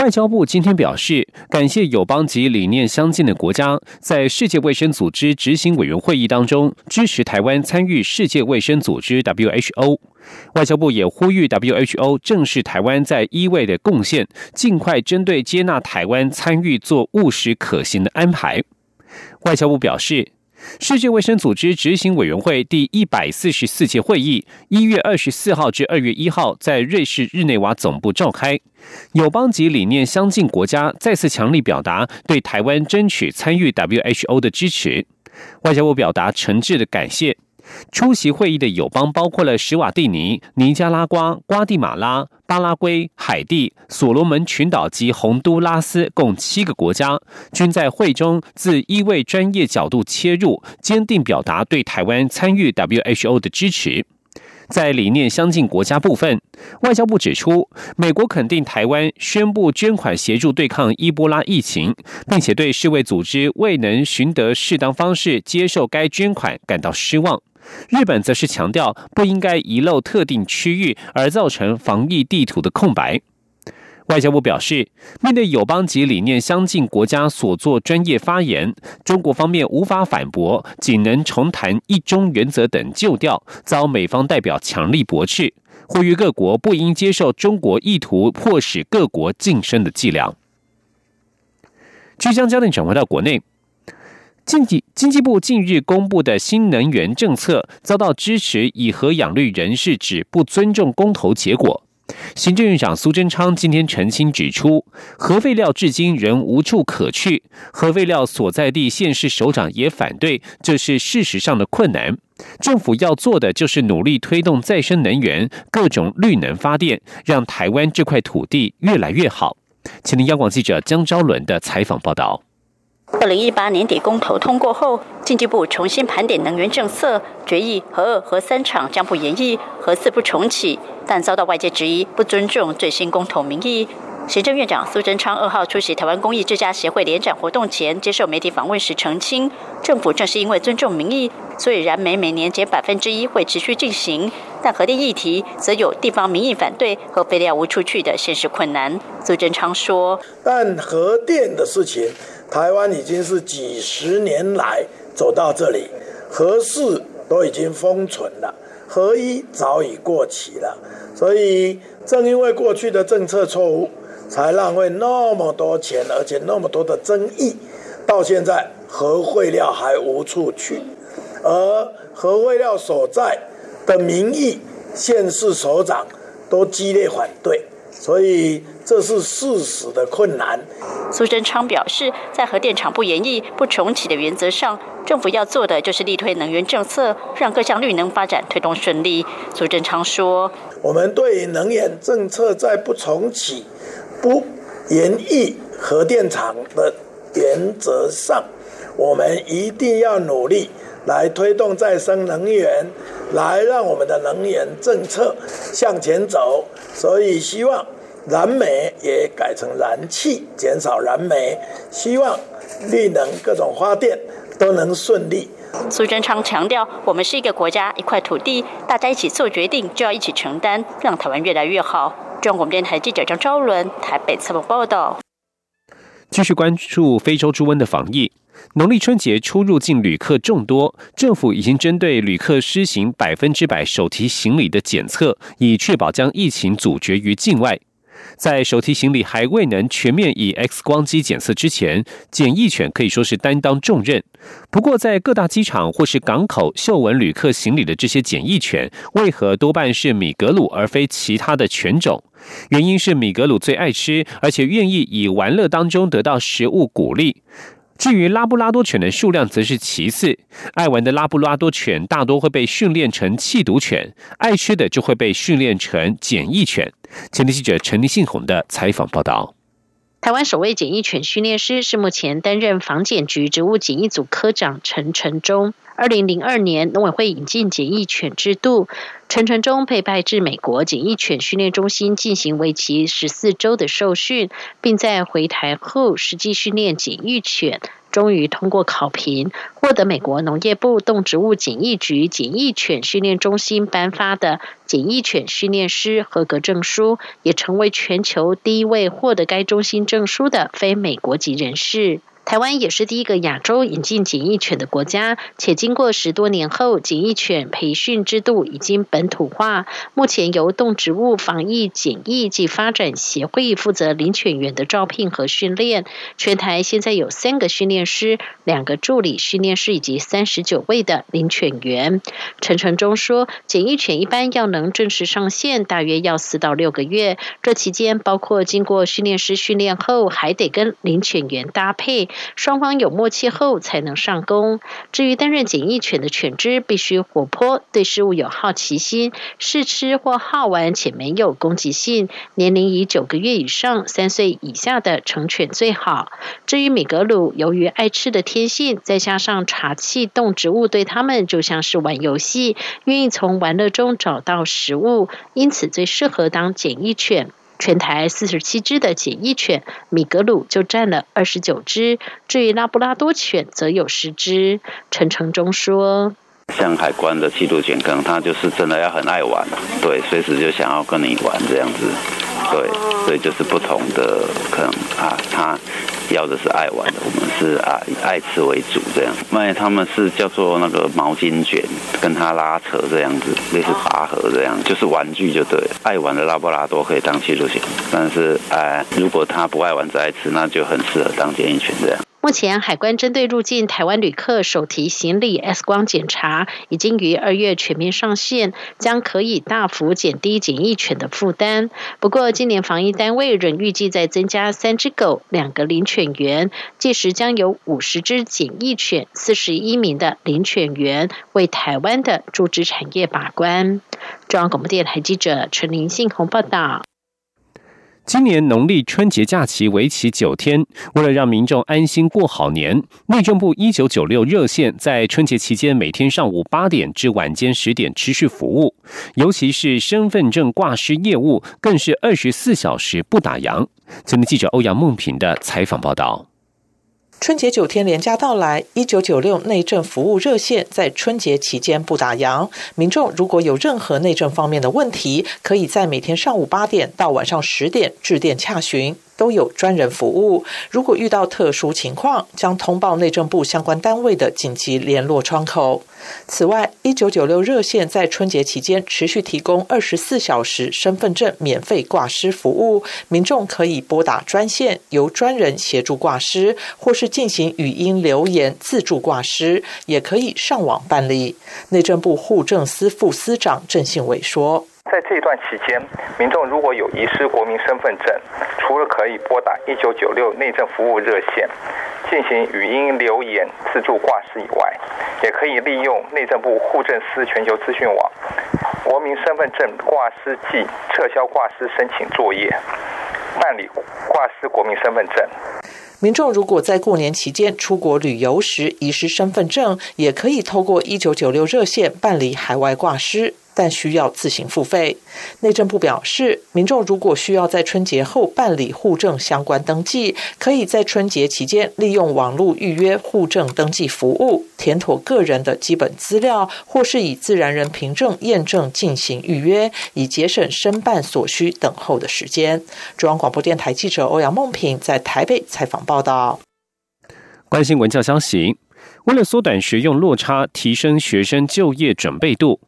外交部今天表示，感谢友邦及理念相近的国家在世界卫生组织执行委员会议当中支持台湾参与世界卫生组织 （WHO）。外交部也呼吁 WHO 正视台湾在医卫的贡献，尽快针对接纳台湾参与做务实可行的安排。外交部表示。世界卫生组织执行委员会第一百四十四届会议，一月二十四号至二月一号在瑞士日内瓦总部召开。友邦及理念相近国家再次强力表达对台湾争取参与 WHO 的支持。外交部表达诚挚的感谢。出席会议的友邦包括了史瓦蒂尼、尼加拉瓜、瓜地马拉、巴拉圭、海地、所罗门群岛及洪都拉斯共七个国家，均在会中自医卫专业角度切入，坚定表达对台湾参与 WHO 的支持。在理念相近国家部分，外交部指出，美国肯定台湾宣布捐款协助对抗伊波拉疫情，并且对世卫组织未能寻得适当方式接受该捐款感到失望。日本则是强调不应该遗漏特定区域而造成防疫地图的空白。外交部表示，面对友邦及理念相近国家所做专业发言，中国方面无法反驳，仅能重谈一中原则等旧调，遭美方代表强力驳斥，呼吁各国不应接受中国意图迫使各国晋升的伎俩。即将焦点转回到国内。经济经济部近日公布的新能源政策遭到支持以核养绿人士指不尊重公投结果。行政院长苏贞昌今天澄清指出，核废料至今仍无处可去，核废料所在地县市首长也反对，这是事实上的困难。政府要做的就是努力推动再生能源、各种绿能发电，让台湾这块土地越来越好。请听央广记者江昭伦的采访报道。二零一八年底公投通过后，经济部重新盘点能源政策，决议核二、核三厂将不延役，核四不重启，但遭到外界质疑不尊重最新公投民意。行政院长苏贞昌二号出席台湾公益之家协会联展活动前，接受媒体访问时澄清，政府正是因为尊重民意，所以燃煤每年减百分之一会持续进行，但核电议题则有地方民意反对和废料无处去的现实困难。苏贞昌说：“但核电的事情。”台湾已经是几十年来走到这里，核四都已经封存了，核一早已过期了，所以正因为过去的政策错误，才浪费那么多钱，而且那么多的争议，到现在核废料还无处去，而核废料所在的民意，县市首长都激烈反对。所以这是事实的困难。苏贞昌表示，在核电厂不延役、不重启的原则上，政府要做的就是力推能源政策，让各项绿能发展推动顺利。苏贞昌说：“我们对能源政策在不重启、不延役核电厂的原则上，我们一定要努力来推动再生能源，来让我们的能源政策向前走。”所以希望燃煤也改成燃气，减少燃煤。希望绿能各种发电都能顺利。苏贞昌强调，我们是一个国家，一块土地，大家一起做决定，就要一起承担，让台湾越来越好。中广电台记者张昭伦台北采访报道。继续关注非洲猪瘟的防疫。农历春节出入境旅客众多，政府已经针对旅客施行百分之百手提行李的检测，以确保将疫情阻绝于境外。在手提行李还未能全面以 X 光机检测之前，检疫犬可以说是担当重任。不过，在各大机场或是港口嗅闻旅客行李的这些检疫犬，为何多半是米格鲁而非其他的犬种？原因是米格鲁最爱吃，而且愿意以玩乐当中得到食物鼓励。至于拉布拉多犬的数量则是其次，爱玩的拉布拉多犬大多会被训练成弃毒犬，爱吃的就会被训练成检疫犬。前天记者陈立信宏的采访报道。台湾首位检疫犬训练师是目前担任防检局植物检疫组科长陈承忠。二零零二年，农委会引进检疫犬制度，陈承忠被派至美国检疫犬训练中心进行为期十四周的受训，并在回台后实际训练检疫犬。终于通过考评，获得美国农业部动植物检疫局检疫犬训练中心颁发的检疫犬训练师合格证书，也成为全球第一位获得该中心证书的非美国籍人士。台湾也是第一个亚洲引进检疫犬的国家，且经过十多年后，检疫犬培训制度已经本土化。目前由动植物防疫检疫及发展协会负责领犬员的招聘和训练。全台现在有三个训练师、两个助理训练师以及三十九位的领犬员。陈传忠说，检疫犬一般要能正式上线，大约要四到六个月。这期间包括经过训练师训练后，还得跟领犬员搭配。双方有默契后才能上工。至于担任检疫犬的犬只，必须活泼，对事物有好奇心，试吃或好玩且没有攻击性，年龄以九个月以上、三岁以下的成犬最好。至于米格鲁，由于爱吃的天性，再加上查气动植物对它们就像是玩游戏，愿意从玩乐中找到食物，因此最适合当检疫犬。全台四十七只的检疫犬，米格鲁就占了二十九只，至于拉布拉多犬则有十只。陈成忠说：“像海关的缉毒犬，可能他就是真的要很爱玩，对，随时就想要跟你玩这样子。”对，所以就是不同的可能啊，他要的是爱玩的，我们是啊爱吃为主这样。卖他们是叫做那个毛巾卷，跟他拉扯这样子，类似拔河这样，就是玩具就对。爱玩的拉布拉多可以当驱逐犬，但是哎，如果他不爱玩只爱吃，那就很适合当监狱犬这样。目前，海关针对入境台湾旅客手提行李 X 光检查已经于二月全面上线，将可以大幅减低检疫犬的负担。不过，今年防疫单位仍预计再增加三只狗、两个领犬员，届时将有五十只检疫犬、四十一名的领犬员为台湾的猪只产业把关。中央广播电台记者陈林信宏报道。今年农历春节假期为期九天，为了让民众安心过好年，内政部一九九六热线在春节期间每天上午八点至晚间十点持续服务，尤其是身份证挂失业务，更是二十四小时不打烊。前天记者欧阳梦平的采访报道。春节九天连假到来，一九九六内政服务热线在春节期间不打烊。民众如果有任何内政方面的问题，可以在每天上午八点到晚上十点致电洽询。都有专人服务。如果遇到特殊情况，将通报内政部相关单位的紧急联络窗口。此外，一九九六热线在春节期间持续提供二十四小时身份证免费挂失服务，民众可以拨打专线，由专人协助挂失，或是进行语音留言自助挂失，也可以上网办理。内政部户政司副司长郑信伟说。在这段期间，民众如果有遗失国民身份证，除了可以拨打一九九六内政服务热线进行语音留言自助挂失以外，也可以利用内政部户政司全球资讯网国民身份证挂失暨撤销挂失申请作业，办理挂失国民身份证。民众如果在过年期间出国旅游时遗失身份证，也可以透过一九九六热线办理海外挂失。但需要自行付费。内政部表示，民众如果需要在春节后办理户政相关登记，可以在春节期间利用网络预约户政登记服务，填妥个人的基本资料，或是以自然人凭证验证进行预约，以节省申办所需等候的时间。中央广播电台记者欧阳梦平在台北采访报道。关心文教消息。为了缩短学用落差，提升学生就业准备度，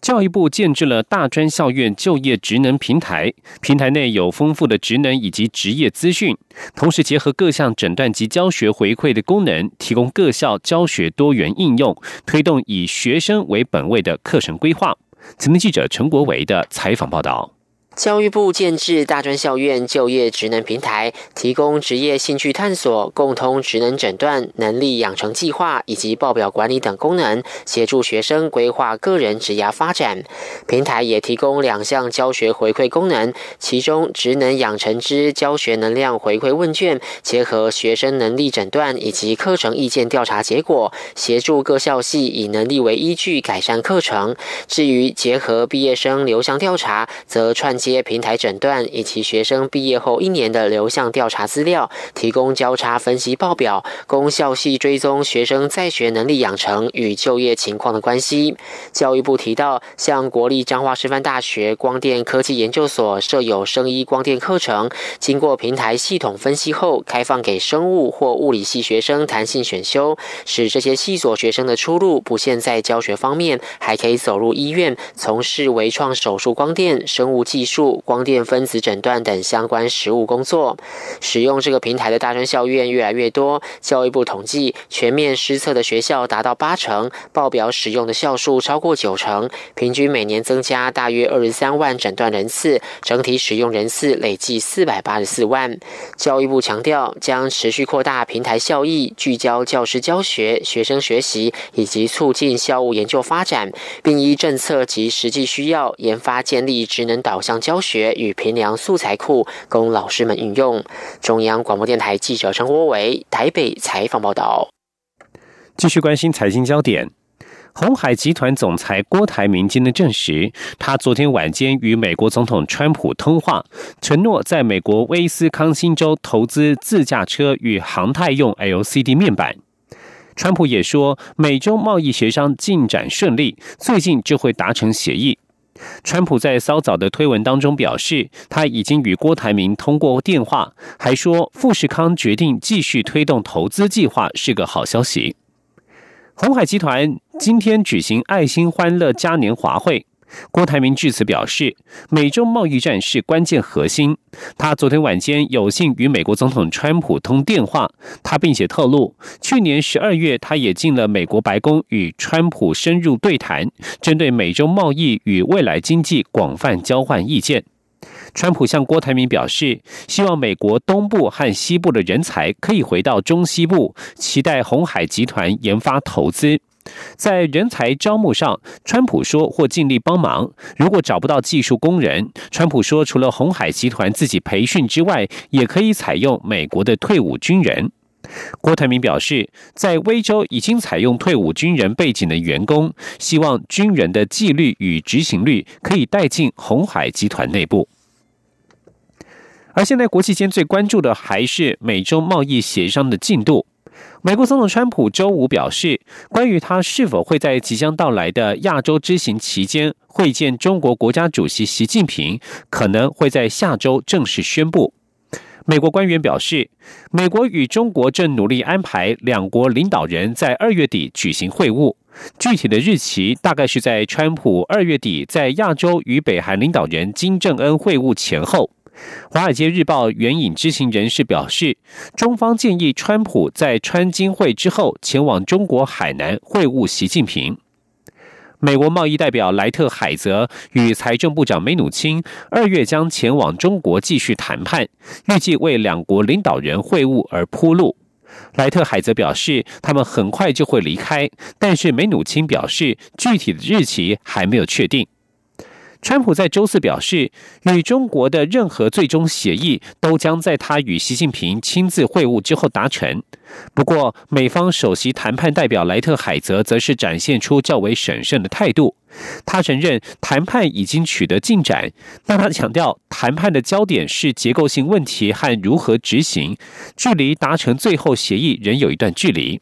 教育部建制了大专校院就业职能平台。平台内有丰富的职能以及职业资讯，同时结合各项诊断及教学回馈的功能，提供各校教学多元应用，推动以学生为本位的课程规划。前天记者陈国维的采访报道。教育部建制大专校院就业职能平台，提供职业兴趣探索、共通职能诊断、能力养成计划以及报表管理等功能，协助学生规划个人职涯发展。平台也提供两项教学回馈功能，其中职能养成之教学能量回馈问卷，结合学生能力诊断以及课程意见调查结果，协助各校系以能力为依据改善课程。至于结合毕业生流向调查，则串。接平台诊断以及学生毕业后一年的流向调查资料，提供交叉分析报表，供校系追踪学生在学能力养成与就业情况的关系。教育部提到，像国立彰化师范大学光电科技研究所设有生医光电课程，经过平台系统分析后，开放给生物或物理系学生弹性选修，使这些系所学生的出路不限在教学方面，还可以走入医院从事微创手术、光电、生物技术。数光电分子诊断等相关实务工作，使用这个平台的大专校院越来越多。教育部统计，全面施测的学校达到八成，报表使用的校数超过九成，平均每年增加大约二十三万诊断人次，整体使用人次累计四百八十四万。教育部强调，将持续扩大平台效益，聚焦教师教学、学生学习以及促进校务研究发展，并依政策及实际需要，研发建立职能导向。教学与评量素材库供老师们运用。中央广播电台记者陈国伟台北采访报道。继续关心财经焦点，红海集团总裁郭台铭今天证实，他昨天晚间与美国总统川普通话，承诺在美国威斯康星州投资自驾车与航太用 LCD 面板。川普也说，美洲贸易协商进展顺利，最近就会达成协议。川普在稍早的推文当中表示，他已经与郭台铭通过电话，还说富士康决定继续推动投资计划是个好消息。红海集团今天举行爱心欢乐嘉年华会。郭台铭致辞表示，美中贸易战是关键核心。他昨天晚间有幸与美国总统川普通电话，他并且透露，去年十二月他也进了美国白宫与川普深入对谈，针对美中贸易与未来经济广泛交换意见。川普向郭台铭表示，希望美国东部和西部的人才可以回到中西部，期待红海集团研发投资。在人才招募上，川普说或尽力帮忙。如果找不到技术工人，川普说除了红海集团自己培训之外，也可以采用美国的退伍军人。郭台铭表示，在威州已经采用退伍军人背景的员工，希望军人的纪律与执行率可以带进红海集团内部。而现在国际间最关注的还是美洲贸易协商的进度。美国总统川普周五表示，关于他是否会在即将到来的亚洲之行期间会见中国国家主席习近平，可能会在下周正式宣布。美国官员表示，美国与中国正努力安排两国领导人在二月底举行会晤，具体的日期大概是在川普二月底在亚洲与北韩领导人金正恩会晤前后。《华尔街日报》援引知情人士表示，中方建议川普在川金会之后前往中国海南会晤习近平。美国贸易代表莱特海泽与财政部长梅努钦二月将前往中国继续谈判，预计为两国领导人会晤而铺路。莱特海泽表示，他们很快就会离开，但是梅努钦表示，具体的日期还没有确定。川普在周四表示，与中国的任何最终协议都将在他与习近平亲自会晤之后达成。不过，美方首席谈判代表莱特海泽则是展现出较为审慎的态度。他承认谈判已经取得进展，但他强调谈判的焦点是结构性问题和如何执行，距离达成最后协议仍有一段距离。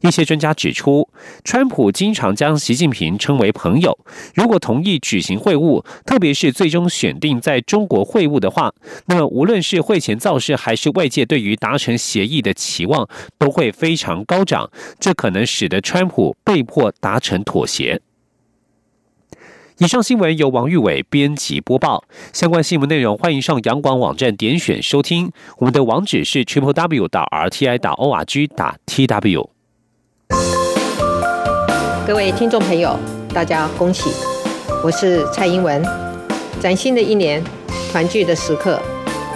一些专家指出，川普经常将习近平称为朋友。如果同意举行会晤，特别是最终选定在中国会晤的话，那么无论是会前造势，还是外界对于达成协议的期望，都会非常高涨。这可能使得川普被迫达成妥协。以上新闻由王玉伟编辑播报。相关新闻内容，欢迎上阳广网站点选收听。我们的网址是 triple w 打 r t i 打 o r g 打 t w。各位听众朋友，大家恭喜！我是蔡英文。崭新的一年，团聚的时刻，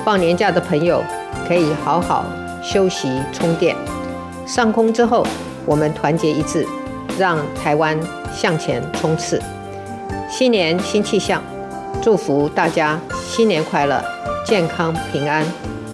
放年假的朋友可以好好休息充电。上空之后，我们团结一致，让台湾向前冲刺。新年新气象，祝福大家新年快乐，健康平安。